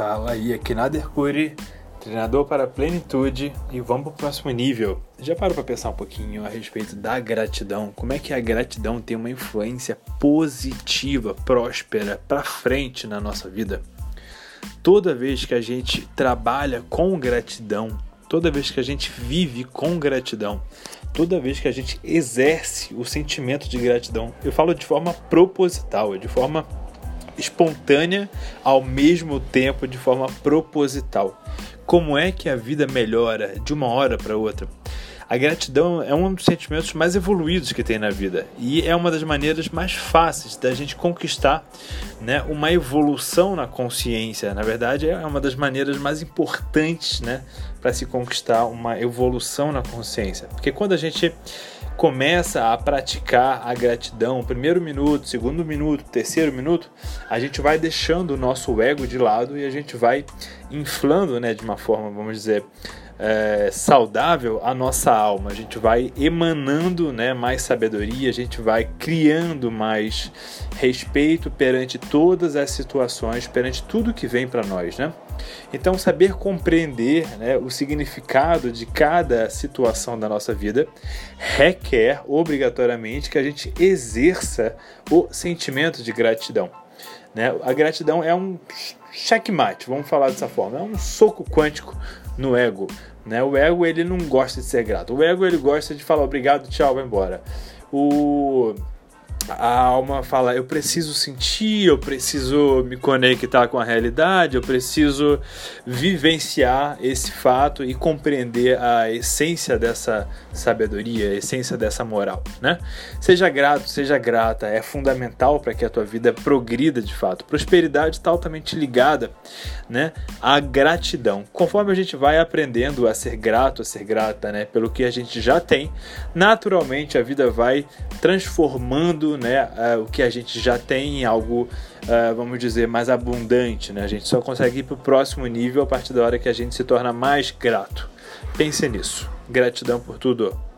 Fala aí, aqui Nader Curi, treinador para a plenitude e vamos para o próximo nível. Já parou para pensar um pouquinho a respeito da gratidão? Como é que a gratidão tem uma influência positiva, próspera, para frente na nossa vida? Toda vez que a gente trabalha com gratidão, toda vez que a gente vive com gratidão, toda vez que a gente exerce o sentimento de gratidão, eu falo de forma proposital, de forma espontânea, ao mesmo tempo de forma proposital. Como é que a vida melhora de uma hora para outra? A gratidão é um dos sentimentos mais evoluídos que tem na vida e é uma das maneiras mais fáceis da gente conquistar né, uma evolução na consciência. Na verdade, é uma das maneiras mais importantes né, para se conquistar uma evolução na consciência. Porque quando a gente começa a praticar a gratidão, primeiro minuto, segundo minuto, terceiro minuto, a gente vai deixando o nosso ego de lado e a gente vai inflando, né, de uma forma, vamos dizer, é, saudável a nossa alma. A gente vai emanando né, mais sabedoria, a gente vai criando mais respeito perante todas as situações, perante tudo que vem para nós. Né? Então, saber compreender né, o significado de cada situação da nossa vida requer obrigatoriamente que a gente exerça o sentimento de gratidão. Né? A gratidão é um checkmate, vamos falar dessa forma, é um soco quântico no ego. Né? O ego ele não gosta de ser grato. O ego ele gosta de falar obrigado, tchau, vai embora. O a alma fala: eu preciso sentir, eu preciso me conectar com a realidade, eu preciso vivenciar esse fato e compreender a essência dessa sabedoria, a essência dessa moral, né? Seja grato, seja grata, é fundamental para que a tua vida progrida de fato. Prosperidade está altamente ligada, né, à gratidão. Conforme a gente vai aprendendo a ser grato, a ser grata, né, pelo que a gente já tem, naturalmente a vida vai transformando né, uh, o que a gente já tem em algo, uh, vamos dizer, mais abundante. Né? A gente só consegue ir para o próximo nível a partir da hora que a gente se torna mais grato. Pense nisso. Gratidão por tudo.